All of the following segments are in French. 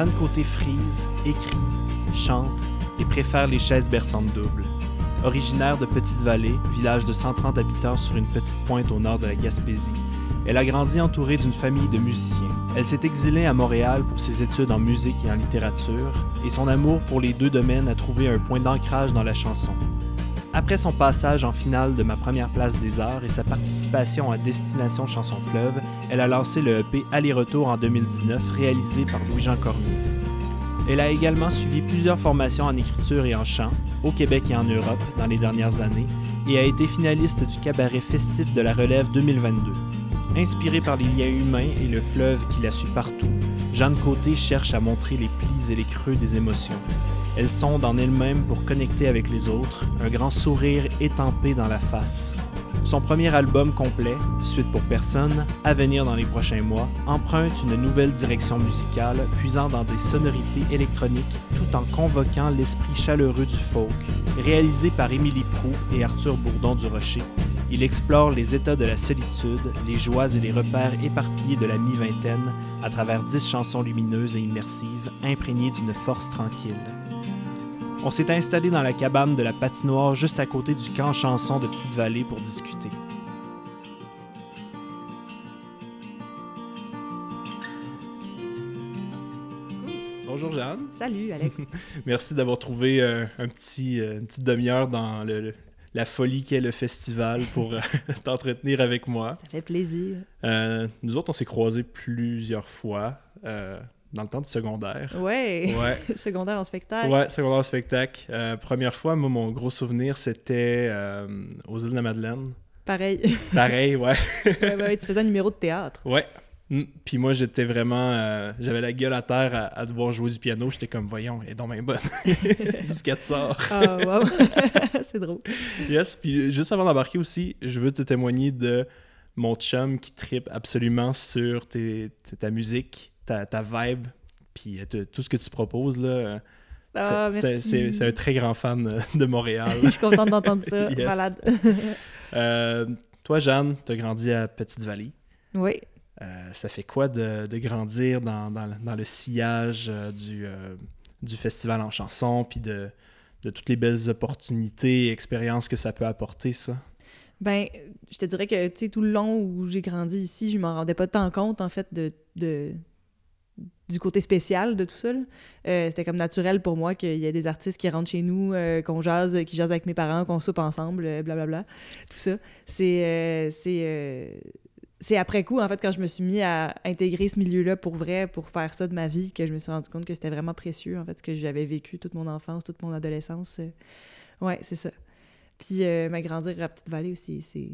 Jeanne Côté frise, écrit, chante et préfère les chaises berçantes doubles. Originaire de Petite-Vallée, village de 130 habitants sur une petite pointe au nord de la Gaspésie, elle a grandi entourée d'une famille de musiciens. Elle s'est exilée à Montréal pour ses études en musique et en littérature, et son amour pour les deux domaines a trouvé un point d'ancrage dans la chanson. Après son passage en finale de ma première place des arts et sa participation à Destination Chanson Fleuve, elle a lancé le EP Aller-retour en 2019 réalisé par Louis-Jean Cormier. Elle a également suivi plusieurs formations en écriture et en chant, au Québec et en Europe, dans les dernières années, et a été finaliste du cabaret festif de la Relève 2022. Inspirée par les liens humains et le fleuve qui la suit partout, Jeanne Côté cherche à montrer les plis et les creux des émotions. Elle sonde en elle-même pour connecter avec les autres, un grand sourire étampé dans la face. Son premier album complet, Suite pour personne, à venir dans les prochains mois, emprunte une nouvelle direction musicale, puisant dans des sonorités électroniques tout en convoquant l'esprit chaleureux du folk. Réalisé par Émilie Prou et Arthur Bourdon du Rocher, il explore les états de la solitude, les joies et les repères éparpillés de la mi-vingtaine à travers dix chansons lumineuses et immersives, imprégnées d'une force tranquille. On s'est installé dans la cabane de la patinoire juste à côté du camp chanson de Petite-Vallée pour discuter. Bonjour Jeanne. Salut Alex. Merci d'avoir trouvé euh, un petit, euh, une petite demi-heure dans le, la folie qu'est le festival pour euh, t'entretenir avec moi. Ça fait plaisir. nous autres, on s'est croisés plusieurs fois dans le temps du secondaire. Ouais. ouais. secondaire en spectacle. Ouais, secondaire en spectacle. Euh, première fois, moi, mon gros souvenir, c'était euh, aux îles de la Madeleine. Pareil. Pareil, ouais. ouais, ouais. Tu faisais un numéro de théâtre. Ouais. Mm. Puis moi, j'étais vraiment. Euh, j'avais la gueule à terre à, devoir jouer du piano. J'étais comme, voyons, elle est donc bien bonne. Jusqu'à te sort. Ah, wow. C'est drôle. Yes. Puis juste avant d'embarquer aussi, je veux te témoigner de mon chum qui tripe absolument sur tes, ta musique ta, vibe, puis euh, tout ce que tu proposes, là. Ah, c'est un très grand fan de Montréal. Je suis contente d'entendre ça. Malade. Euh, toi, Jeanne, tu as grandi à Petite-Vallée. Oui. Euh, ça fait quoi de, grandir dans, le sillage du, du festival en chanson, puis de, de toutes les belles opportunités et expériences que ça peut apporter, ça? Ben, je te dirais que, tu sais, tout le long où j'ai grandi ici, je m'en rendais pas tant compte, en fait, de, du côté spécial de tout ça. Euh, c'était comme naturel pour moi qu'il y ait des artistes qui rentrent chez nous, euh, qu'on jase, qui jasent avec mes parents, qu'on soupe ensemble, blablabla. Euh, bla, bla, tout ça. C'est c'est après coup, en fait, quand je me suis mis à intégrer ce milieu-là pour vrai, pour faire ça de ma vie, que je me suis rendu compte que c'était vraiment précieux, en fait, ce que j'avais vécu toute mon enfance, toute mon adolescence. Ouais, c'est ça. Puis m'agrandir à Petite-Vallée aussi, c'est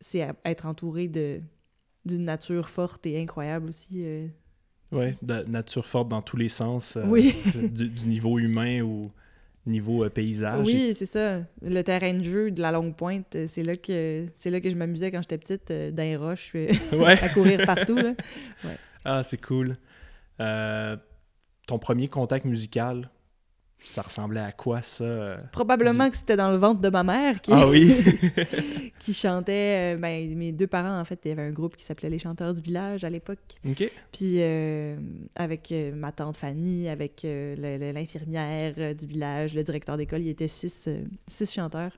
c'est être entouré d'une nature forte et incroyable aussi. Oui, de nature forte dans tous les sens. Euh, oui. du, niveau humain ou niveau euh, paysage. Oui, c'est ça. Le terrain de jeu de la longue pointe, euh, c'est là que c'est là que je m'amusais quand j'étais petite, dans les roches, à courir partout. Là. Ah, c'est cool. ton premier contact musical, ça ressemblait à quoi, ça? Euh, Probablement que c'était dans le ventre de ma mère qui, ah oui? qui chantait. Euh, ben, mes deux parents, en fait, il y avait un groupe qui s'appelait Les Chanteurs du Village à l'époque. Puis euh, avec ma tante Fanny, avec l'infirmière du village, le directeur d'école, il y était six, six chanteurs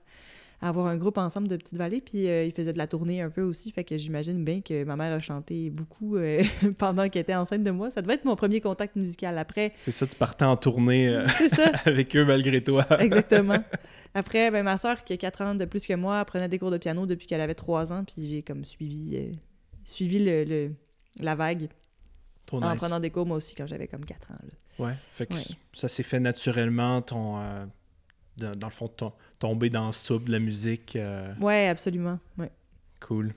avoir un groupe ensemble de Petite Vallée. Puis euh, il faisait de la tournée un peu aussi. Fait que j'imagine bien que ma mère a chanté beaucoup euh, pendant qu'elle était enceinte de moi. Ça devait être mon premier contact musical. Après. C'est ça, tu partais en tournée euh, avec eux malgré toi. Exactement. Après, ben, ma soeur, qui a 4 ans de plus que moi, prenait des cours de piano depuis qu'elle avait 3 ans. Puis j'ai comme suivi, suivi le, la vague. en prenant des cours, moi aussi, quand j'avais comme 4 ans. Ouais, fait que ça s'est fait naturellement, ton, dans, le fond, tomber dans le soupe de la musique. Euh... Ouais, absolument. Ouais. Cool.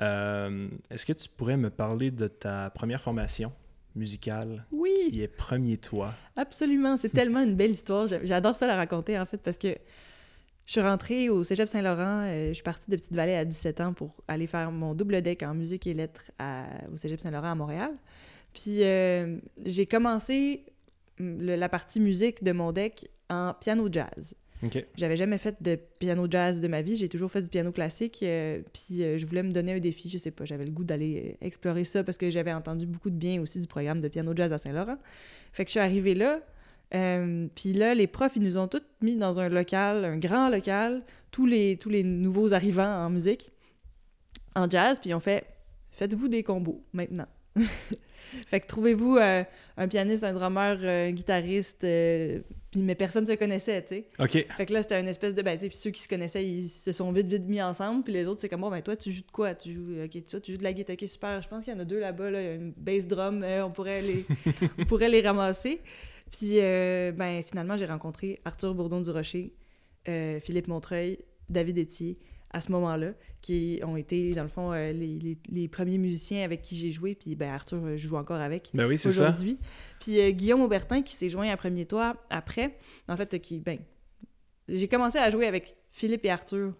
Euh, est-ce que tu pourrais me parler de ta première formation musicale? Oui. qui est Premier Toi? Absolument. C'est tellement une belle histoire. J'adore ça la raconter, en fait, parce que je suis rentrée au Cégep Saint-Laurent. Euh, je suis partie de Petite-Vallée à 17 ans pour aller faire mon double deck en musique et lettres au Cégep Saint-Laurent à Montréal. Puis euh, j'ai commencé la partie musique de mon deck en piano jazz. J'avais jamais fait de piano jazz de ma vie, j'ai toujours fait du piano classique. euh, puis euh, je voulais me donner un défi, je sais pas, j'avais le goût d'aller euh, explorer ça parce que j'avais entendu beaucoup de bien aussi du programme de piano jazz à Saint-Laurent. Fait que je suis arrivée là. euh, puis là, les profs, ils nous ont tous mis dans un local, un grand local, tous les, tous les nouveaux arrivants en musique, en jazz, puis ils ont fait faites-vous des combos maintenant. fait que trouvez-vous euh, un pianiste, un drummer, euh, un guitariste, euh, puis mais personne se connaissait, tu sais. OK. Fait que là, c'était une espèce de. Ben, tu sais, puis ceux qui se connaissaient, ils se sont vite, vite mis ensemble. Puis les autres, c'est comme, bon, ben, toi, tu joues de quoi? Tu joues, ok, toi, tu joues de la guitare. Ok, super. Je pense qu'il y en a deux là-bas, là. Il y a une bass drum. euh, on, pourrait les... on pourrait les ramasser. Puis, euh, ben, finalement, j'ai rencontré Arthur Bourdon-du-Rocher, euh, Philippe Montreuil, David Etier, à ce moment-là, qui ont été, dans le fond, euh, les, les- les premiers musiciens avec qui j'ai joué. Puis, ben, Arthur, euh, je joue encore avec Ben oui, aujourd'hui. Puis euh, Guillaume Aubertin qui s'est joint à Premier Toit après, en fait, qui, ben, j'ai commencé à jouer avec Philippe et Arthur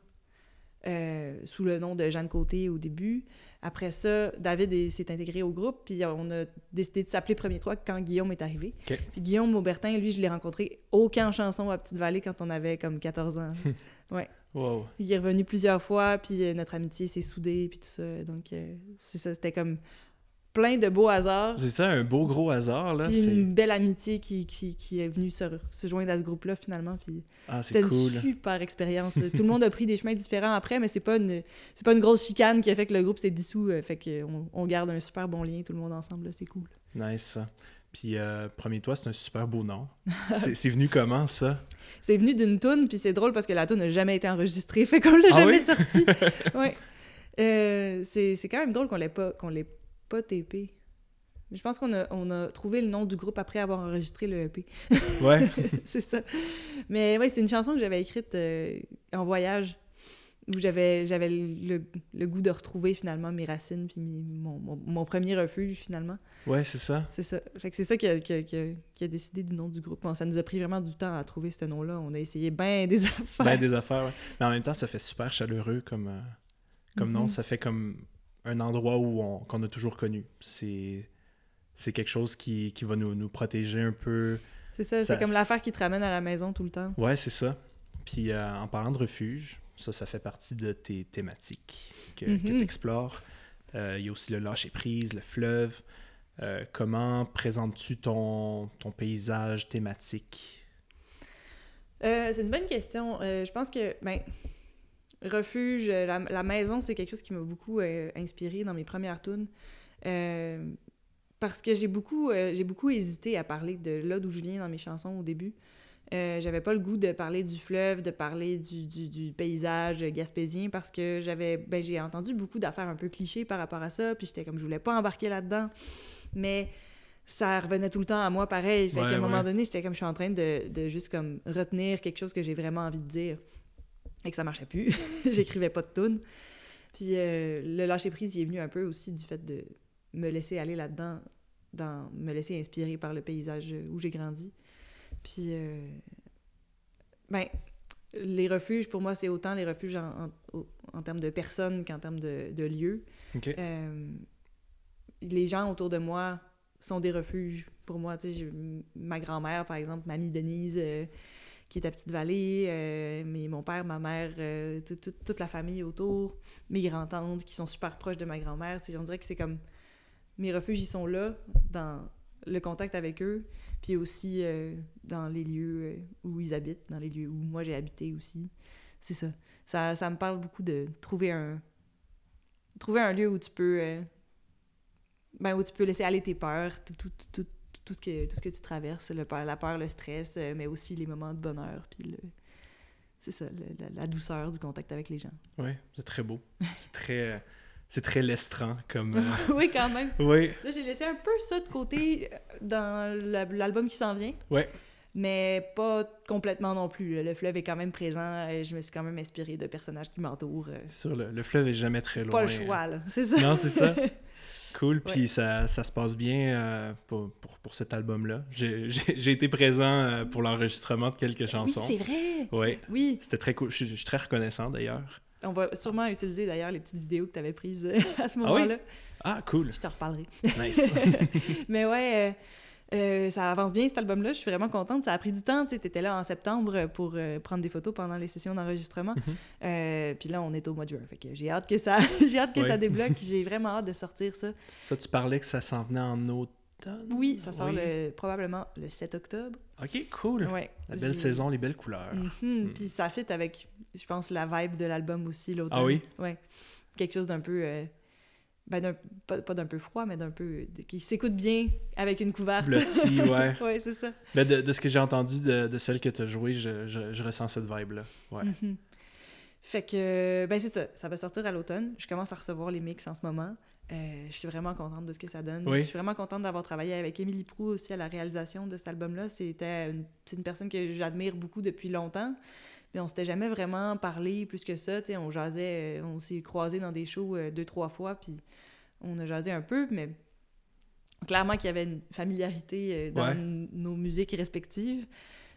euh, sous le nom de Jeanne Côté au début. Après ça, David est- s'est intégré au groupe, puis on a décidé de s'appeler Premier Toit quand Guillaume est arrivé. Puis Guillaume Aubertin, lui, je l'ai rencontré au camp chanson à Petite-Vallée quand on avait comme 14 ans. Wow. Il est revenu plusieurs fois, puis euh, notre amitié s'est soudée, puis tout ça. Donc, euh, c'est ça, c'était comme plein de beaux hasards. C'est ça, un beau gros hasard, là. Puis une belle amitié qui, qui, qui est venue se, se joindre à ce groupe-là, finalement. Puis Ah, c'était cool. une super expérience. Tout le monde a pris des chemins différents après, mais c'est pas une, c'est pas une grosse chicane qui a fait que le groupe s'est dissous. euh, Fait qu'on on garde un super bon lien, tout le monde ensemble, c'est cool. Nice. Puis, euh, Premier Toi, c'est un super beau nom. c'est venu comment, ça? C'est venu d'une toune, puis c'est drôle parce que la toune n'a jamais été enregistrée, fait qu'on l'a Ah jamais oui? sortie. ouais. Euh, c'est c'est quand même drôle qu'on l'ait pas, qu'on l'ait pas TP. Je pense qu'on a, on a trouvé le nom du groupe après avoir enregistré le EP. Ouais. c'est ça. Mais oui, c'est une chanson que j'avais écrite euh, en voyage, où j'avais, j'avais le, le goût de retrouver finalement mes racines, puis mes- mon, mon, mon premier refuge finalement. Ouais, c'est ça. C'est ça. Fait que c'est ça qui a, qui, a, qui décidé du nom du groupe. Bon, ça nous a pris vraiment du temps à trouver ce nom-là. On a essayé bien des affaires. Ben, des affaires, ouais. Mais en même temps, ça fait super chaleureux comme, euh, comme nom. Mhm. Ça fait comme un endroit où on, qu'on a toujours connu. C'est, c'est quelque chose qui, qui va nous, nous protéger un peu. C'est ça, Ça- c'est comme l'affaire qui te ramène à la maison tout le temps. Ouais, c'est ça. Puis euh, en parlant de refuge, ça, ça fait partie de tes thématiques que, Mhm. tu explores. Il y a aussi le lâcher-prise, le fleuve. Euh, comment présentes-tu ton, ton paysage thématique? Euh, c'est une bonne question. Euh, je pense que, ben, refuge, euh, la, la maison, c'est quelque chose qui m'a beaucoup euh, inspiré dans mes premières tunes. Euh, parce que j'ai beaucoup, euh, j'ai beaucoup hésité à parler de là d'où je viens dans mes chansons au début. J'avais pas le goût de parler du fleuve, de parler du, du, du paysage gaspésien parce que j'avais ben, j'ai entendu beaucoup d'affaires un peu clichés par rapport à ça, puis j'étais comme je voulais pas embarquer là-dedans. Mais ça revenait tout le temps à moi pareil. Fait Ouais, qu'à un moment donné, j'étais comme je suis en train de, de juste comme retenir quelque chose que j'ai vraiment envie de dire et que ça marchait plus. J'écrivais pas de tunes. Puis euh, le lâcher prise, il est venu un peu aussi du fait de me laisser aller là-dedans, dans me laisser inspirer par le paysage où j'ai grandi. Puis euh, ben les refuges pour moi c'est autant les refuges en, en, termes de personnes qu'en termes de, de lieux. Euh, les gens autour de moi sont des refuges pour moi. Ma grand-mère, par exemple, mamie Denise, qui est à Petite-Vallée, euh, mais mon père, ma mère, euh, tout- tout- toute la famille autour, mes grands-tantes qui sont super proches de ma grand-mère. On dirait que c'est comme... Mes refuges, ils sont là, dans le contact avec eux, puis aussi euh, dans les lieux où ils habitent, dans les lieux où moi j'ai habité aussi. C'est ça. ça. Ça me parle beaucoup de trouver un... Trouver un lieu où tu peux... ben, où tu peux laisser aller tes peurs, tout, ce, que, tout ce que tu traverses, le peur, la peur, le stress, euh, mais aussi les moments de bonheur, puis le... C'est ça, le- la, la douceur du contact avec les gens. Ouais, c'est très beau. C'est très, c'est très lestrant comme. euh, oui, quand même. Oui, Là, j'ai laissé un peu ça de côté euh, dans la- l'album qui s'en vient. Ouais. Mais pas complètement non plus. Le fleuve est quand même présent. et Je me suis quand même inspirée de personnages qui m'entourent. euh, c'est sûr, le, le fleuve est jamais très loin. Pas le choix, là. C'est ça. Non, c'est ça. Cool, puis Ouais. ça, ça se passe bien euh, pour, pour, pour cet album-là. J'ai été présent euh, pour l'enregistrement de quelques oui, chansons. c'est vrai. Oui, Oui. c'était très cool. Je suis, je suis très reconnaissant d'ailleurs. On va sûrement utiliser d'ailleurs les petites vidéos que tu avais prises euh, à ce oui? moment-là. Ah, cool. Je te reparlerai. Nice. Mais ouais, Euh, ça avance bien cet album-là, je suis vraiment contente. Ça a pris du temps, tu étais là en septembre pour euh, prendre des photos pendant les sessions d'enregistrement. Mhm. Euh, puis là, on est au mois de juin, fait que j'ai hâte que ça, j'ai hâte que Oui. ça débloque. J'ai vraiment hâte de sortir ça. Ça, tu parlais que ça s'en venait en automne? Oui, ça sort Oui. le- probablement le 7 octobre. Ok, cool. Ouais. La belle saison, les belles couleurs. Mhm, Mm. Puis ça fit avec, je pense, la vibe de l'album aussi, l'automne. Ah oui? Ouais. Quelque chose d'un peu... ben, pas, pas d'un peu froid, mais d'un peu... de- qui s'écoute bien avec une couverte. Blotti, ouais. ouais, c'est ça. Ben, de, de ce que j'ai entendu de, de celle que tu as jouée, je, je, je ressens cette vibe-là. Ouais. Mhm. Fait que, ben c'est ça, ça va sortir à l'automne. Je commence à recevoir les mix en ce moment. Euh, je suis vraiment contente de ce que ça donne. Oui. Je suis vraiment contente d'avoir travaillé avec Émilie Prou aussi à la réalisation de cet album-là. C'était une, c'est une personne que j'admire beaucoup depuis longtemps. Mais on s'était jamais vraiment parlé plus que ça. on jasait, euh, on s'est croisés dans des shows euh, deux, trois fois, puis on a jasé un peu, mais clairement qu'il y avait une familiarité euh, dans Ouais. nos musiques respectives.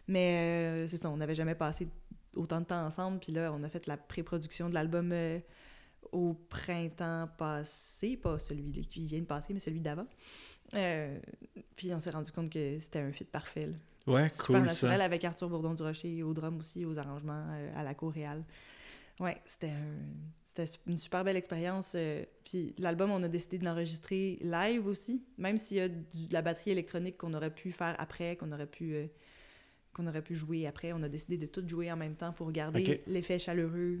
Mais euh, c'est ça, on n'avait jamais passé autant de temps ensemble. Puis là, on a fait la pré-production de l'album euh, au printemps passé, pas celui qui vient de passer, mais celui d'avant. Euh, puis on s'est rendu compte que c'était un fit parfait. là. Ouais, Super cool naturel ça. avec Arthur Bourdon du Rocher, au drum aussi, aux arrangements, euh, à la coréale. Ouais, c'était un- une super belle expérience. euh, puis l'album, on a décidé de l'enregistrer live aussi, même s'il y a du- de la batterie électronique qu'on aurait pu faire après, qu'on aurait pu euh, qu'on aurait pu jouer après. On a décidé de tout jouer en même temps pour garder l'effet chaleureux.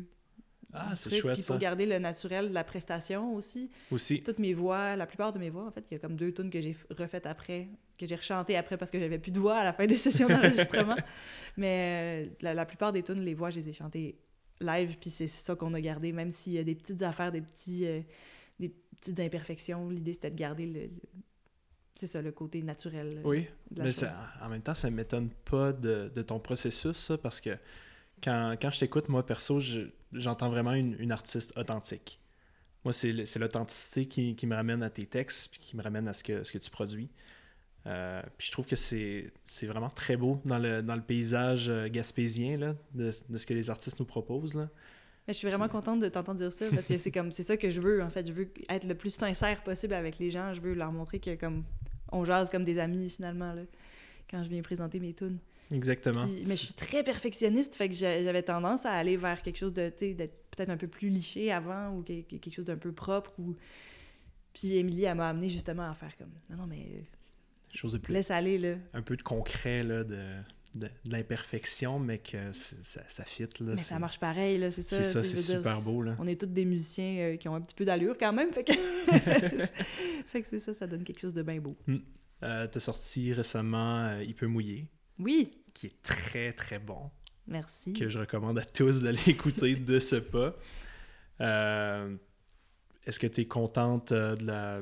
Ah, c'est truc, chouette Puis ça. pour garder le naturel de la prestation aussi. Aussi. Toutes mes voix, la plupart de mes voix, en fait, il y a comme deux tunes que j'ai refaites après, que j'ai rechantées après parce que j'avais plus de voix à la fin des sessions d'enregistrement. Mais euh, la, la plupart des tunes, les voix, je les ai chantées live, puis c'est ça qu'on a gardé, même s'il y a des petites affaires, des petits, euh, des petites imperfections. L'idée, c'était de garder le, le- c'est ça, le côté naturel. euh, Oui. de la Mais chose. ça- en même temps, ça m'étonne pas de, de ton processus, ça, parce que quand, quand je t'écoute, moi, perso, je- j'entends vraiment une, une artiste authentique. Moi, c'est l'authenticité qui, qui me ramène à tes textes, puis qui me ramène à ce que, ce que tu produis. Euh, puis je trouve que c'est c'est vraiment très beau dans le, dans le paysage euh, gaspésien là, de, de ce que les artistes nous proposent. Là. Mais je suis vraiment contente de t'entendre dire ça parce que c'est comme c'est ça que je veux en fait je veux être le plus sincère possible avec les gens je veux leur montrer que comme on jase comme des amis finalement là quand je viens présenter mes tunes Exactement. Puis- mais je suis très perfectionniste fait que j'a- j'avais tendance à aller vers quelque chose de tu sais d'être peut-être un peu plus liché avant ou que- que- quelque chose d'un peu propre ou puis Émilie elle m'a amené justement à faire comme non non mais Chose de plus laisse aller là un peu de concret là, de, de, de l'imperfection, mais que ça, ça fit. Là, mais ça marche pareil là c'est ça C'est ça, c'est dire, super beau. Là. On est tous des musiciens euh, qui ont un petit peu d'allure quand même, fait que, fait que c'est ça, ça donne quelque chose de bien beau. Euh, T'as sorti récemment euh, Il peut mouiller, Oui, qui est très très bon, merci. que je recommande à tous d'aller écouter de ce pas. Euh, Est-ce que tu es contente euh, de la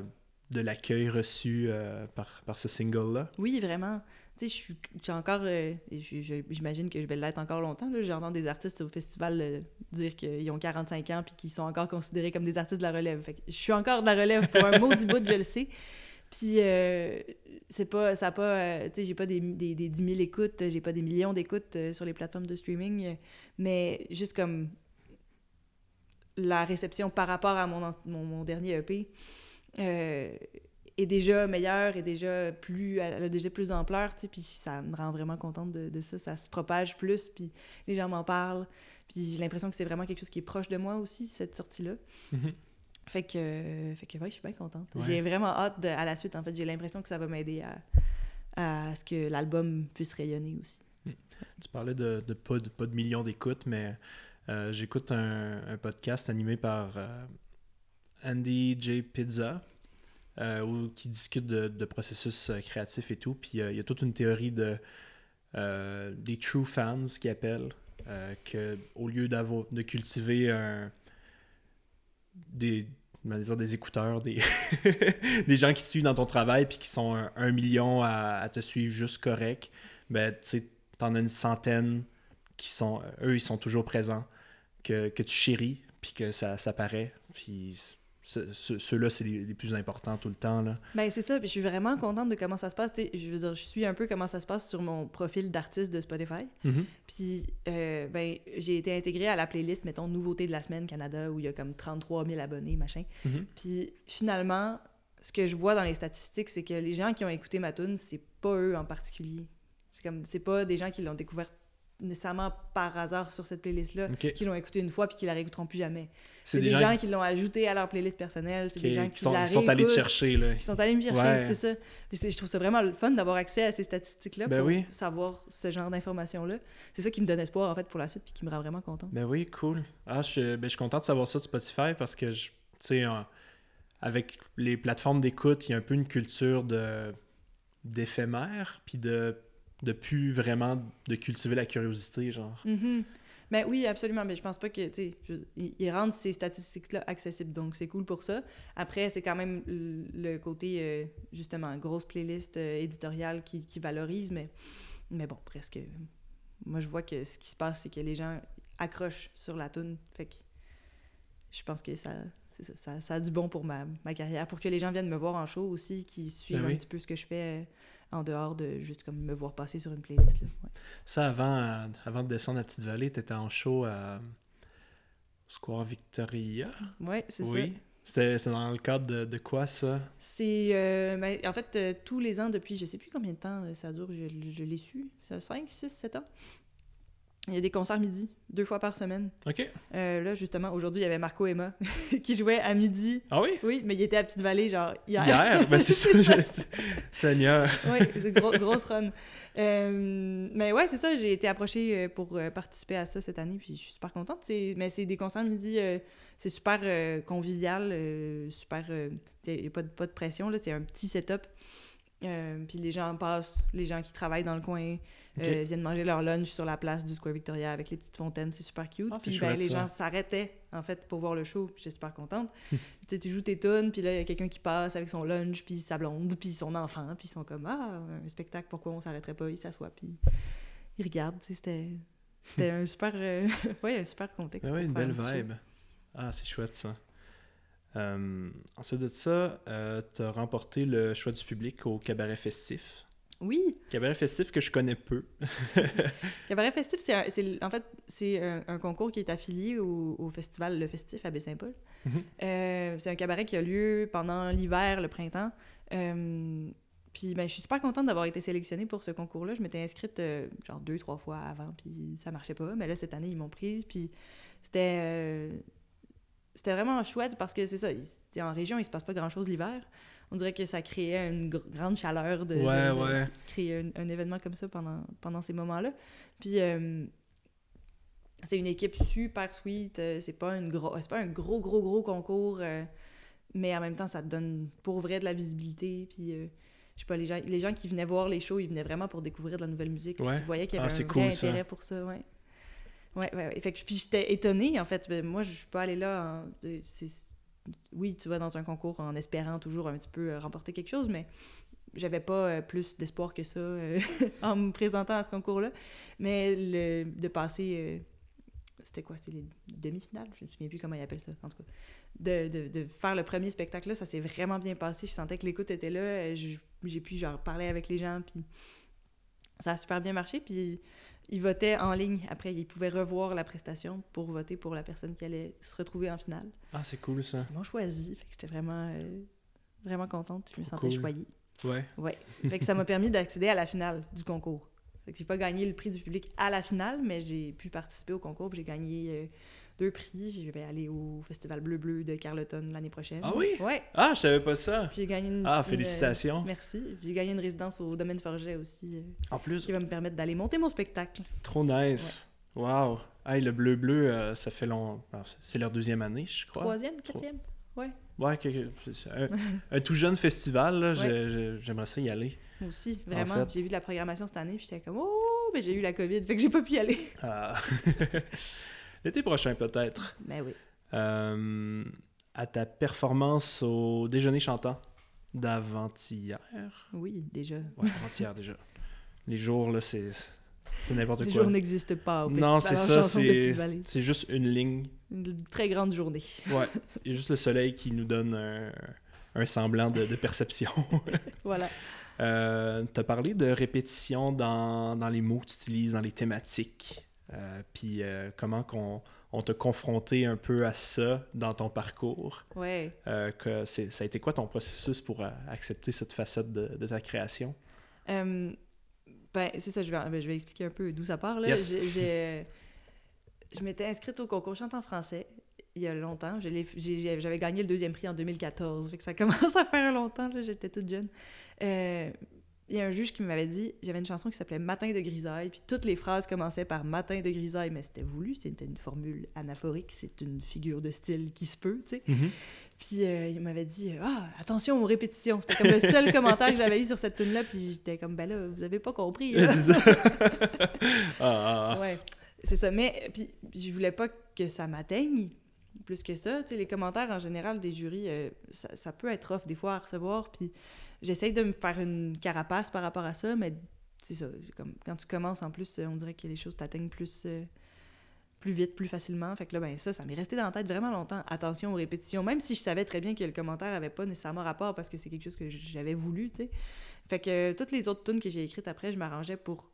de l'accueil reçu euh, par, par ce single-là? Oui, vraiment. Tu sais, je suis encore... euh, J'imagine que je vais l'être encore longtemps. J'entends des artistes au festival euh, dire qu'ils ont 45 ans puis qu'ils sont encore considérés comme des artistes de la relève. Fait que je suis encore de la relève pour un maudit bout, je le sais. Puis euh, c'est pas... Ça pas... euh, tu sais, j'ai pas des, des, des 10 000 écoutes, j'ai pas des millions d'écoutes euh, sur les plateformes de streaming, euh, mais juste comme la réception par rapport à mon, mon, mon dernier EP est déjà meilleure, est déjà plus, elle a déjà plus d'ampleur, tu sais, puis ça me rend vraiment contente de, de ça. Ça se propage plus, puis les gens m'en parlent. Puis j'ai l'impression que c'est vraiment quelque chose qui est proche de moi aussi, cette sortie-là. Fait que, fait que ouais, je suis bien contente. Ouais. J'ai vraiment hâte de- à la suite, en fait. J'ai l'impression que ça va m'aider à, à ce que l'album puisse rayonner aussi. Tu parlais de, de pas, de pas de millions d'écoutes, mais euh, j'écoute un, un podcast animé par euh, Andy J. Pizza, euh, où- qui discute de, de processus créatifs et tout. Puis il y a toute une théorie de des true fans qui appellent que au lieu d'avoir de cultiver un des des écouteurs, des, gens qui te suivent dans ton travail puis qui sont un, million à, te suivre juste correct, ben tu sais, t'en as une centaine qui sont, eux, ils sont toujours présents, que, tu chéris, puis que ça, ça paraît. Puis ceux-là, c'est les, les plus importants tout le temps. Là. Ben c'est ça, puis je suis vraiment contente de comment ça se passe. Tu sais, je veux dire, je suis un peu comment ça se passe sur mon profil d'artiste de Spotify. Puis, euh, ben, j'ai été intégrée à la playlist, mettons, Nouveautés de la semaine Canada, où il y a comme 33 000 abonnés, machin. Mhm. Puis, finalement, ce que je vois dans les statistiques, c'est que les gens qui ont écouté ma tune, c'est pas eux en particulier. C'est comme c'est pas des gens qui l'ont découvert nécessairement par hasard sur cette playlist-là, Ok. qui l'ont écouté une fois puis qui la réécouteront plus jamais. C'est des, gens qui l'ont ajouté à leur playlist personnelle, c'est qui, des gens qui qui, sont, la ils sont allés te chercher. Là. Ils sont allés me chercher, Ouais. c'est ça. Je trouve ça vraiment le fun d'avoir accès à ces statistiques-là Ben pour oui. savoir ce genre d'informations-là. C'est ça qui me donne espoir, en fait, pour la suite, puis qui me rend vraiment contente. Ben oui, cool. Ah, je, ben, je suis content de savoir ça de Spotify parce que, tu sais, avec les plateformes d'écoute, il y a un peu une culture de d'éphémère, puis de, de plus vraiment de cultiver la curiosité, genre. Mais oui, absolument. Mais je pense pas que, tu ils rendent ces statistiques-là accessibles. Donc, c'est cool pour ça. Après, c'est quand même le côté, euh, justement, grosse playlist euh, éditoriale qui, qui valorise. Mais, mais bon, presque. Moi, je vois que ce qui se passe, c'est que les gens accrochent sur la toune. Fait que je pense que ça, ça, ça, ça a du bon pour ma, ma carrière. Pour que les gens viennent me voir en show aussi, qui suivent Ben oui. un petit peu ce que je fais euh, en dehors de juste comme me voir passer sur une playlist. là. Ouais. Ça, avant, euh, avant de descendre à Petite-Vallée, t'étais en show à Square Victoria? Ouais, c'est ça. Oui. C'était c'était dans le cadre de, de quoi, ça? C'est. euh, ben, en fait, euh, tous les ans, depuis je sais plus combien de temps ça dure, je, je l'ai su, 5, 6, 7 ans. Il y a des concerts midi, deux fois par semaine. OK. Euh, là, justement, aujourd'hui, il y avait Marco Emma qui jouait à midi. Ah oui? Oui, mais il était à Petite-Vallée, genre, hier. Hier? ben c'est ça, je- Seigneur. oui, c'est gros, grosse run. Euh, mais ouais, c'est ça, j'ai été approchée euh, pour participer à ça cette année, puis je suis super contente. C'est- Mais c'est des concerts midi, euh, c'est super convivial, super. Il n'y a pas de, pas de pression, là, c'est un petit setup. Puis les gens passent, les gens qui travaillent dans le coin Ok. euh, viennent manger leur lunch sur la place du Square Victoria avec les petites fontaines, c'est super cute. C'est puis ben, chouette, les ça. gens s'arrêtaient en fait pour voir le show, puis j'étais super contente. tu sais, tu joues tes tunes, puis là il y a quelqu'un qui passe avec son lunch, puis sa blonde, puis son enfant, puis ils sont comme ah un spectacle, pourquoi on s'arrêterait pas Ils s'assoient, puis ils regardent. C'était c'était un super euh, ouais un super contexte. Ah une belle show. vibe. Ah, c'est chouette ça. Euh, ensuite de ça, tu as remporté le choix du public au cabaret festif. Oui, Cabaret festif que je connais peu. Cabaret Festif, c'est en fait c'est un, un concours qui est affilié au, au festival Le Festif à Baie-Saint-Paul. Mhm. Euh, c'est un cabaret qui a lieu pendant l'hiver, le printemps. Euh, puis ben, je suis super contente d'avoir été sélectionnée pour ce concours-là. Je m'étais inscrite euh, genre deux, trois fois avant, puis ça marchait pas. Mais là, cette année, ils m'ont prise, puis c'était... c'était vraiment chouette parce que c'est ça, il- en région, il se passe pas grand-chose l'hiver. On dirait que ça créait une gr- grande chaleur de, de- ouais, de- ouais. créer un, un événement comme ça pendant, pendant ces moments-là. Puis euh, c'est une équipe super sweet. euh, c'est pas une gros, c'est pas un gros gros gros concours, euh, mais en même temps ça te donne pour vrai de la visibilité. Puis euh, je sais pas les gens, les gens qui venaient voir les shows, ils venaient vraiment pour découvrir de la nouvelle musique. Puis Ouais. Tu voyais qu'il y Ah, avait un cool, vrai ça. intérêt pour ça, ouais. Ouais, ouais, ouais. Fait que, puis j'étais étonnée, en fait. Ben, Moi, je suis pas allée là. c'est- Oui, tu vas dans un concours en espérant toujours un petit peu euh, remporter quelque chose, mais j'avais pas euh, plus d'espoir que ça euh, en me présentant à ce concours-là. Mais le, de passer. c'était quoi? C'était les demi-finales? Je me souviens plus comment ils appellent ça, en tout cas. De, de, de faire le premier spectacle-là, ça s'est vraiment bien passé. Je sentais que l'écoute était là. J'ai pu genre parler avec les gens, puis ça a super bien marché. Puis ils votaient en ligne. Après, ils pouvaient revoir la prestation pour voter pour la personne qui allait se retrouver en finale. Ah, c'est cool ça. Ils m'ont choisi. Fait que j'étais vraiment, euh, vraiment contente. Je me sentais cool. choyée. Ouais. Ouais. Fait que ça m'a permis d'accéder à la finale du concours. Fait que j'ai pas gagné le prix du public à la finale, mais j'ai pu participer au concours. J'ai gagné euh, deux prix. Je vais aller au Festival Bleu Bleu de Carleton l'année prochaine. Ah oui? Ouais. Ah, je savais pas ça. Puis j'ai gagné une. Ah, une, félicitations. euh, merci. Puis J'ai gagné une résidence au domaine Forget aussi, euh, En plus, qui va me permettre d'aller monter mon spectacle. trop nice. Wow. Hey, le bleu-bleu, euh, ça fait long. ah, c'est- leur deuxième année, je crois. Troisième, quatrième. Ouais. Ouais, un, un tout jeune festival, Ouais. j'aimerais ça y aller. Moi aussi, vraiment. fait. J'ai vu de la programmation cette année, puis j'étais comme, oh, mais j'ai eu la COVID, fait que j'ai pas pu y aller. Ah. L'été prochain, peut-être. Ben oui. Euh, à ta performance au déjeuner chantant d'avant-hier. Oui, déjà. Ouais, avant-hier déjà. Les jours, là, c'est c'est n'importe Les quoi. jours n'existent pas au Non, c'est ça, c'est c'est juste une ligne. Une très grande journée. Ouais, il y a juste le soleil qui nous donne un, un semblant de, de perception. Voilà. Euh, tu as parlé de répétition dans, dans les mots que tu utilises, dans les thématiques. Euh, Puis euh, comment qu'on on t'a confronté un peu à ça dans ton parcours. Ouais. Euh, que c'est, ça a été quoi ton processus pour accepter cette facette de, de ta création? Ben, c'est ça, je vais, ben, je vais expliquer un peu d'où ça part. Là. Yes. J'ai- j'ai- je m'étais inscrite au concours Chante en français il y a longtemps. Je l'ai- j'ai- j'ai- J'avais gagné le deuxième prix en 2014, fait que ça commence à faire longtemps, là, j'étais toute jeune. Il y a un juge qui m'avait dit, j'avais une chanson qui s'appelait Matin de grisaille, puis toutes les phrases commençaient par Matin de grisaille, mais c'était voulu, c'était une formule anaphorique, c'est une figure de style qui se peut, tu sais. Puis euh, il m'avait dit Ah, attention aux répétitions. C'était comme le seul commentaire que j'avais eu sur cette tune-là. Puis j'étais comme Ben là, vous avez pas compris. c'est ça. ah, ah, ah. ouais, c'est ça. Mais puis, puis je voulais pas que ça m'atteigne plus que ça. Tu sais, les commentaires en général des jurys, euh, ça, ça peut être off des fois à recevoir. Puis j'essaye de me faire une carapace par rapport à ça, mais c'est ça. Comme, quand tu commences en plus, on dirait que les choses t'atteignent plus. euh, plus vite, plus facilement. Fait que là, ben ça, ça m'est resté dans la tête vraiment longtemps. Attention aux répétitions, même si je savais très bien que le commentaire avait pas nécessairement rapport parce que c'est quelque chose que j'avais voulu, tu sais. Fait que euh, toutes les autres tunes que j'ai écrites après, je m'arrangeais pour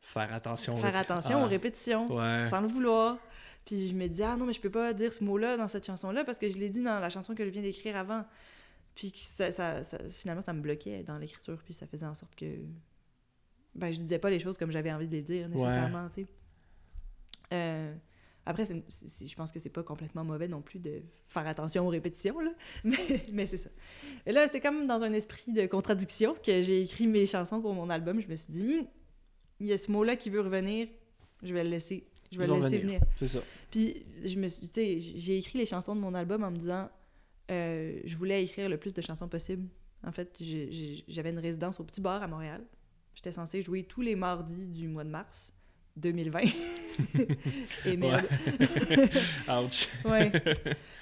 Faire attention. faire attention Ah, aux répétitions, Ouais. sans le vouloir. Puis je me disais, ah non, mais je peux pas dire ce mot-là dans cette chanson-là parce que je l'ai dit dans la chanson que je viens d'écrire avant. Puis ça, ça- ça- finalement, ça me bloquait dans l'écriture, puis ça faisait en sorte que. Ben, je disais pas les choses comme j'avais envie de les dire, nécessairement, tu sais. Euh, Après, c'est- je pense que c'est pas complètement mauvais non plus de faire attention aux répétitions, là. Mais, mais c'est ça. Et là, c'était comme dans un esprit de contradiction que j'ai écrit mes chansons pour mon album. Je me suis dit, Hmm, il y a ce mot-là qui veut revenir, je vais le laisser. Je vais le laisser revenir. venir. C'est ça. Puis, je me suis, j'ai écrit les chansons de mon album en me disant, euh, je voulais écrire le plus de chansons possible. En fait, j'avais une résidence au Petit Bar à Montréal. J'étais censée jouer tous les mardis du mois de mars 2020. Et merde. Ouch. ouais.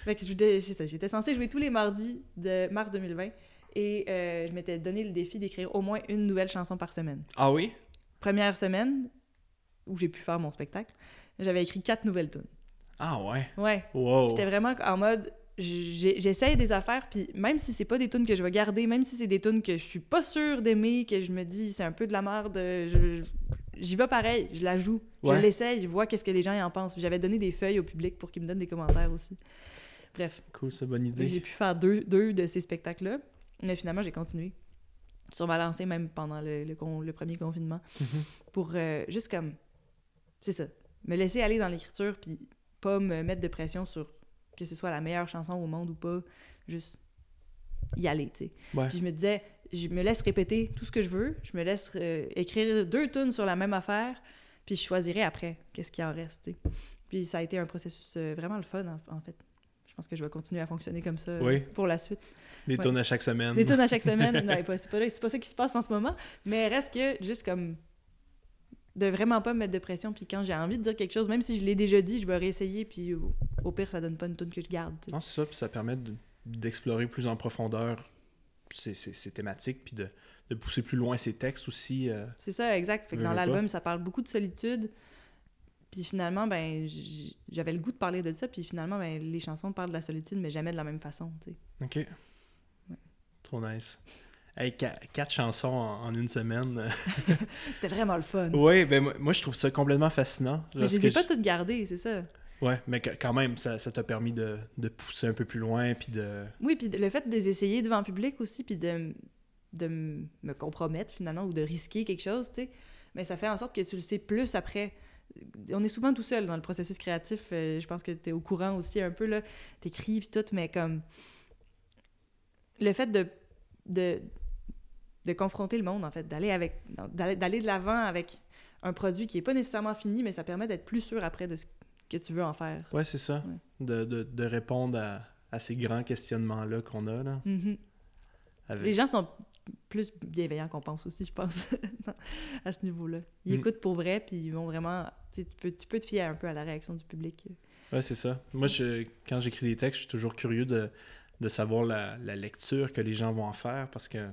C'est ça, j'étais censée jouer tous les mardis de mars 2020. Et euh, je m'étais donné le défi d'écrire au moins une nouvelle chanson par semaine. Ah oui? Première semaine, où j'ai pu faire mon spectacle, j'avais écrit quatre nouvelles tunes. Ah ouais. Ouais. Wow. J'étais vraiment en mode j'essaye des affaires puis même si c'est pas des tunes que je vais garder même si c'est des tunes que je suis pas sûre d'aimer que je me dis c'est un peu de la merde je- j'y vais pareil je la joue Ouais. je l'essaye je vois qu'est-ce que les gens y en pensent j'avais donné des feuilles au public pour qu'ils me donnent des commentaires aussi bref Cool, c'est bonne idée. j'ai pu faire deux, deux de ces spectacles là mais finalement j'ai continué sur ma lancée même pendant le, le con- le premier confinement Mhm. pour euh, juste comme c'est ça me laisser aller dans l'écriture puis pas me mettre de pression sur que ce soit la meilleure chanson au monde ou pas juste y aller tu sais Ouais. puis je me disais je me laisse répéter tout ce que je veux je me laisse euh, écrire deux tunes sur la même affaire puis je choisirai après qu'est-ce qui en reste tu sais puis ça a été un processus euh, vraiment le fun en, en fait je pense que je vais continuer à fonctionner comme ça euh, Oui. pour la suite Des Ouais. tonnes à chaque semaine. des tunes à chaque semaine. Non, c'est pas, pas ça qui se passe en ce moment. Mais reste que juste comme de vraiment pas me mettre de pression. Puis quand j'ai envie de dire quelque chose, même si je l'ai déjà dit, je vais réessayer. Puis au, au pire, ça donne pas une tune que je garde. Non, c'est ça, puis ça permet de- d'explorer plus en profondeur ces, ces- ces thématiques, puis de, de pousser plus loin ces textes aussi. euh. C'est ça, exact. Fait que dans l'album, ça parle beaucoup de solitude. Puis finalement, ben, j'avais le goût de parler de ça. Puis finalement, ben, les chansons parlent de la solitude, mais jamais de la même façon. tu sais. OK. Trop nice. Hey, qua- quatre chansons en, une semaine. C'était vraiment le fun. oui, ben moi, je trouve ça complètement fascinant. mais je les que ai pas je- toutes gardées, c'est ça. Ouais, mais quand même, ça t'a permis de, de pousser un peu plus loin, puis de... Oui, puis le fait de les essayer devant le public aussi, puis de, de me compromettre finalement ou de risquer quelque chose, tu sais, mais ça fait en sorte que tu le sais plus après. On est souvent tout seul dans le processus créatif. euh, je pense que tu es au courant aussi un peu, là. T'écris puis tout, mais comme... Le fait de, de, de confronter le monde, en fait, d'aller avec d'aller de l'avant avec un produit qui est pas nécessairement fini, mais ça permet d'être plus sûr après de ce que tu veux en faire. Ouais, c'est ça. Ouais. De, de, de répondre à, à ces grands questionnements-là qu'on a, là. Mhm. Avec- Les gens sont plus bienveillants qu'on pense aussi, je pense, à ce niveau-là. Ils Mm. écoutent pour vrai, puis ils vont vraiment... Tu peux, tu peux te fier un peu à la réaction du public. Ouais, c'est ça. Moi, je, quand j'écris des textes, je suis toujours curieux de, de savoir la, la lecture que les gens vont en faire parce que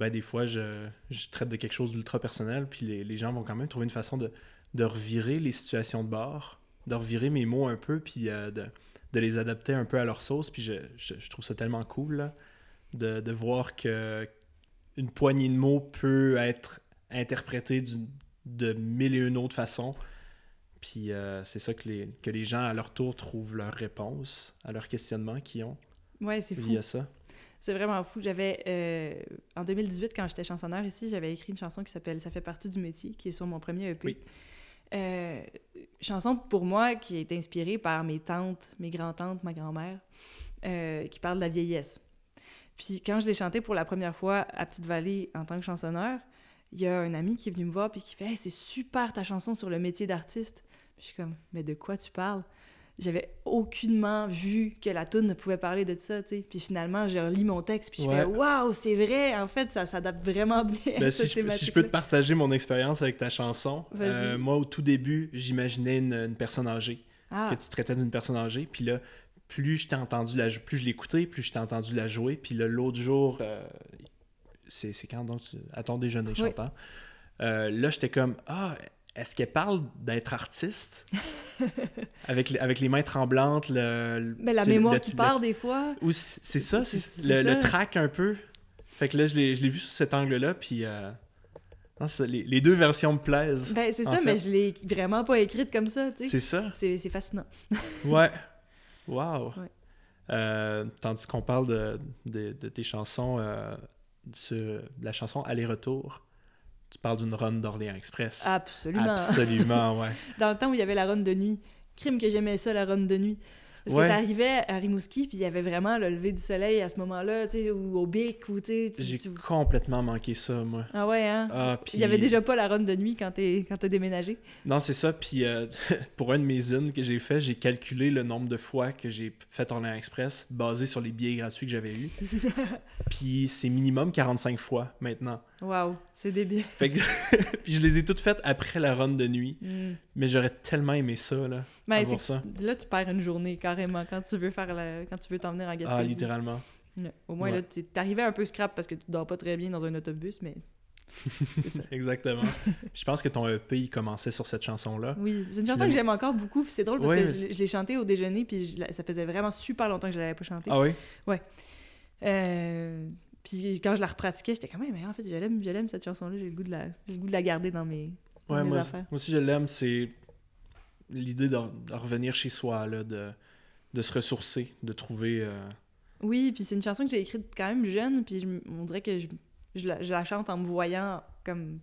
ben, des fois, je, je traite de quelque chose d'ultra personnel, puis les, les gens vont quand même trouver une façon de, de revirer les situations de bord, de revirer mes mots un peu, puis euh, de, de les adapter un peu à leur sauce. Puis je, je, je trouve ça tellement cool là, de, de voir que une poignée de mots peut être interprétée d'une- de mille et une autres façons. Puis euh, c'est ça que les, que les gens, à leur tour, trouvent leur réponse à leurs questionnements qu'ils ont Ouais, c'est fou. à ça. C'est vraiment fou. J'avais, euh, en 2018, quand j'étais chansonneur ici, j'avais écrit une chanson qui s'appelle Ça fait partie du métier, qui est sur mon premier EP. Oui. Euh, chanson pour moi qui est inspirée par mes tantes, mes grands-tantes, ma grand-mère, euh, qui parle de la vieillesse. Puis quand je l'ai chantée pour la première fois à Petite-Vallée en tant que chansonneur, il y a un ami qui est venu me voir puis qui fait Hey, c'est super ta chanson sur le métier d'artiste. Puis je suis comme Mais de quoi tu parles J'avais aucunement vu que la tune ne pouvait parler de ça, tu sais. Puis finalement, j'ai relis mon texte puis je Ouais. fais Waouh, c'est vrai En fait, ça s'adapte vraiment bien à Ben, cette si, je, peux- si je peux te partager mon expérience avec ta chanson, euh, moi, au tout début, j'imaginais une, une personne âgée, Ah, que tu traitais d'une personne âgée. Puis là, plus je t'ai entendu la plus je l'écoutais, plus je t'ai entendu la jouer. Puis là, l'autre jour, euh, c'est quand donc tu- à ton déjeuner Oui. chantant, euh, là, j'étais comme Ah, est-ce qu'elle parle d'être artiste? avec, les- avec les mains tremblantes, le, mais la mémoire le- qui le- part des fois. ou c'est ça, le, track un peu. Fait que là, je l'ai vu sous cet angle-là, puis euh, non, c'est ça, les, les deux versions me plaisent. Ben, c'est ça, fait. mais je l'ai vraiment pas écrite comme ça, tu sais. C'est ça. C'est fascinant. Ouais. Wow. Ouais. Euh, tandis qu'on parle de, de- de tes chansons, euh, sur la chanson Aller-retour, tu parles d'une run d'Orléans Express. Absolument. Absolument, ouais. Dans le temps où il y avait la run de nuit. Crime que j'aimais ça, la run de nuit. Parce Ouais. que t'arrivais à Rimouski, puis il y avait vraiment le lever du soleil à ce moment-là, tu sais, ou au bic, ou tu sais... J'ai tu- complètement manqué ça, moi. Ah ouais, hein? Ah, puis... Il y avait déjà pas la run de nuit quand t'as déménagé. Non, c'est ça. Puis euh, pour un de mes zines que j'ai fait, j'ai calculé le nombre de fois que j'ai fait Orléans Express basé sur les billets gratuits que j'avais eus. puis c'est minimum 45 fois maintenant. Waouh, c'est débile. Fait que- puis je les ai toutes faites après la run de nuit. Hmm. Mais j'aurais tellement aimé ça, là. Mais avoir c'est- ça. là, tu perds une journée carrément quand tu veux faire la... quand tu veux t'emmener en Gaspésie. Ah, littéralement. Ouais. Au moins, Ouais. là, tu- t'arrivais un peu scrap parce que tu dors pas très bien dans un autobus, mais c'est ça. Exactement. Je pense que ton EP, il commençait sur cette chanson-là. Oui, c'est une chanson que j'aime encore beaucoup, puis c'est drôle parce Ouais, que je, l'ai- je l'ai chantée au déjeuner, puis je ça faisait vraiment super longtemps que je l'avais pas chantée. Ah oui? Euh, puis quand je la repratiquais, j'étais comme, mais en fait, je l'aime, je l'aime cette chanson-là, j'ai le goût de la, le goût de la garder dans mes, dans Ouais, mes moi, affaires. moi aussi, je l'aime. C'est l'idée de, de revenir chez soi, là, de, de se ressourcer, de trouver... euh, Oui, puis c'est une chanson que j'ai écrite quand même jeune, puis je on dirait que je, je la, je la chante en me voyant comme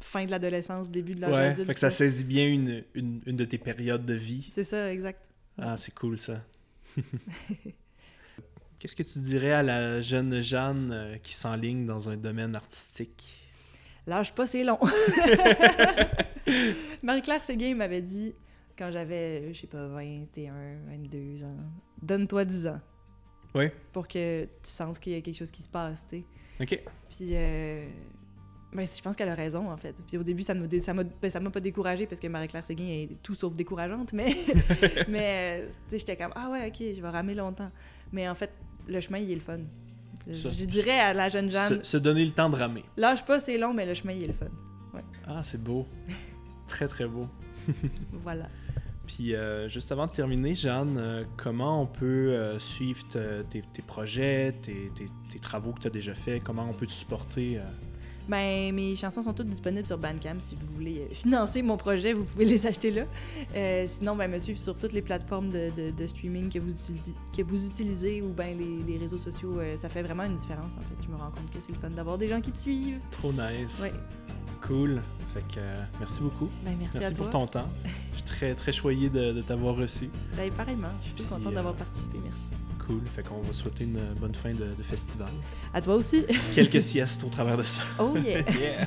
fin de l'adolescence, début de l'âge Ouais, adulte. fait que ça saisit bien une, une, une de tes périodes de vie. C'est ça, exact. Ah, c'est cool ça. Qu'est-ce que tu dirais à la jeune Jeanne euh, qui s'enligne dans un domaine artistique? Lâche pas, c'est long. Marie-Claire Séguin m'avait dit, quand j'avais, je sais pas, 21, 22 ans, donne-toi 10 ans. Oui. Pour que tu sentes qu'il y a quelque chose qui se passe, tu sais. OK. Puis, euh, ben, je pense qu'elle a raison, en fait. Puis au début, ça m'a ça ben, pas découragée parce que Marie-Claire Séguin est tout sauf décourageante, mais, mais euh, tu sais, j'étais comme, ah ouais, ok, je vais ramer longtemps. Mais en fait, le chemin, il est le fun. Ça. Je dirais à la jeune Jeanne, Se, se donner le temps de ramer. lâche pas, c'est long, mais le chemin, il est le fun. Ah, c'est beau. très, très beau. Voilà. Puis euh, juste avant de terminer, Jeanne, euh, comment on peut euh, suivre te- tes, tes projets, tes, tes- tes travaux que tu as déjà faits? Comment on peut te supporter? Ben, mes chansons sont toutes disponibles sur Bandcamp. Si vous voulez euh, financer mon projet, vous pouvez les acheter là. Euh, sinon, ben, me suivre sur toutes les plateformes de, de- de streaming que vous, que vous utilisez ou ben les, les réseaux sociaux. euh, ça fait vraiment une différence, en fait. Je me rends compte que c'est le fun d'avoir des gens qui te suivent. Trop nice. Ouais. Cool. Fait que euh, merci beaucoup. Ben, merci, Merci à toi. pour ton temps. Je suis très, très choyé de, de t'avoir reçu. Ben, pareillement. Je suis Puis, contente d'avoir participé. Merci. Cool. Fait qu'on va souhaiter une bonne fin de, de festival. À toi aussi. Quelques siestes au travers de ça. Oh yeah! Yeah.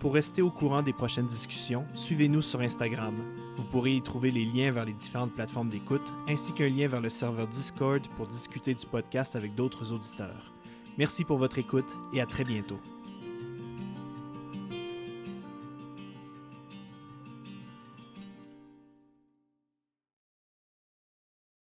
Pour rester au courant des prochaines discussions, suivez-nous sur Instagram. Vous pourrez y trouver les liens vers les différentes plateformes d'écoute, ainsi qu'un lien vers le serveur Discord pour discuter du podcast avec d'autres auditeurs. Merci pour votre écoute et à très bientôt.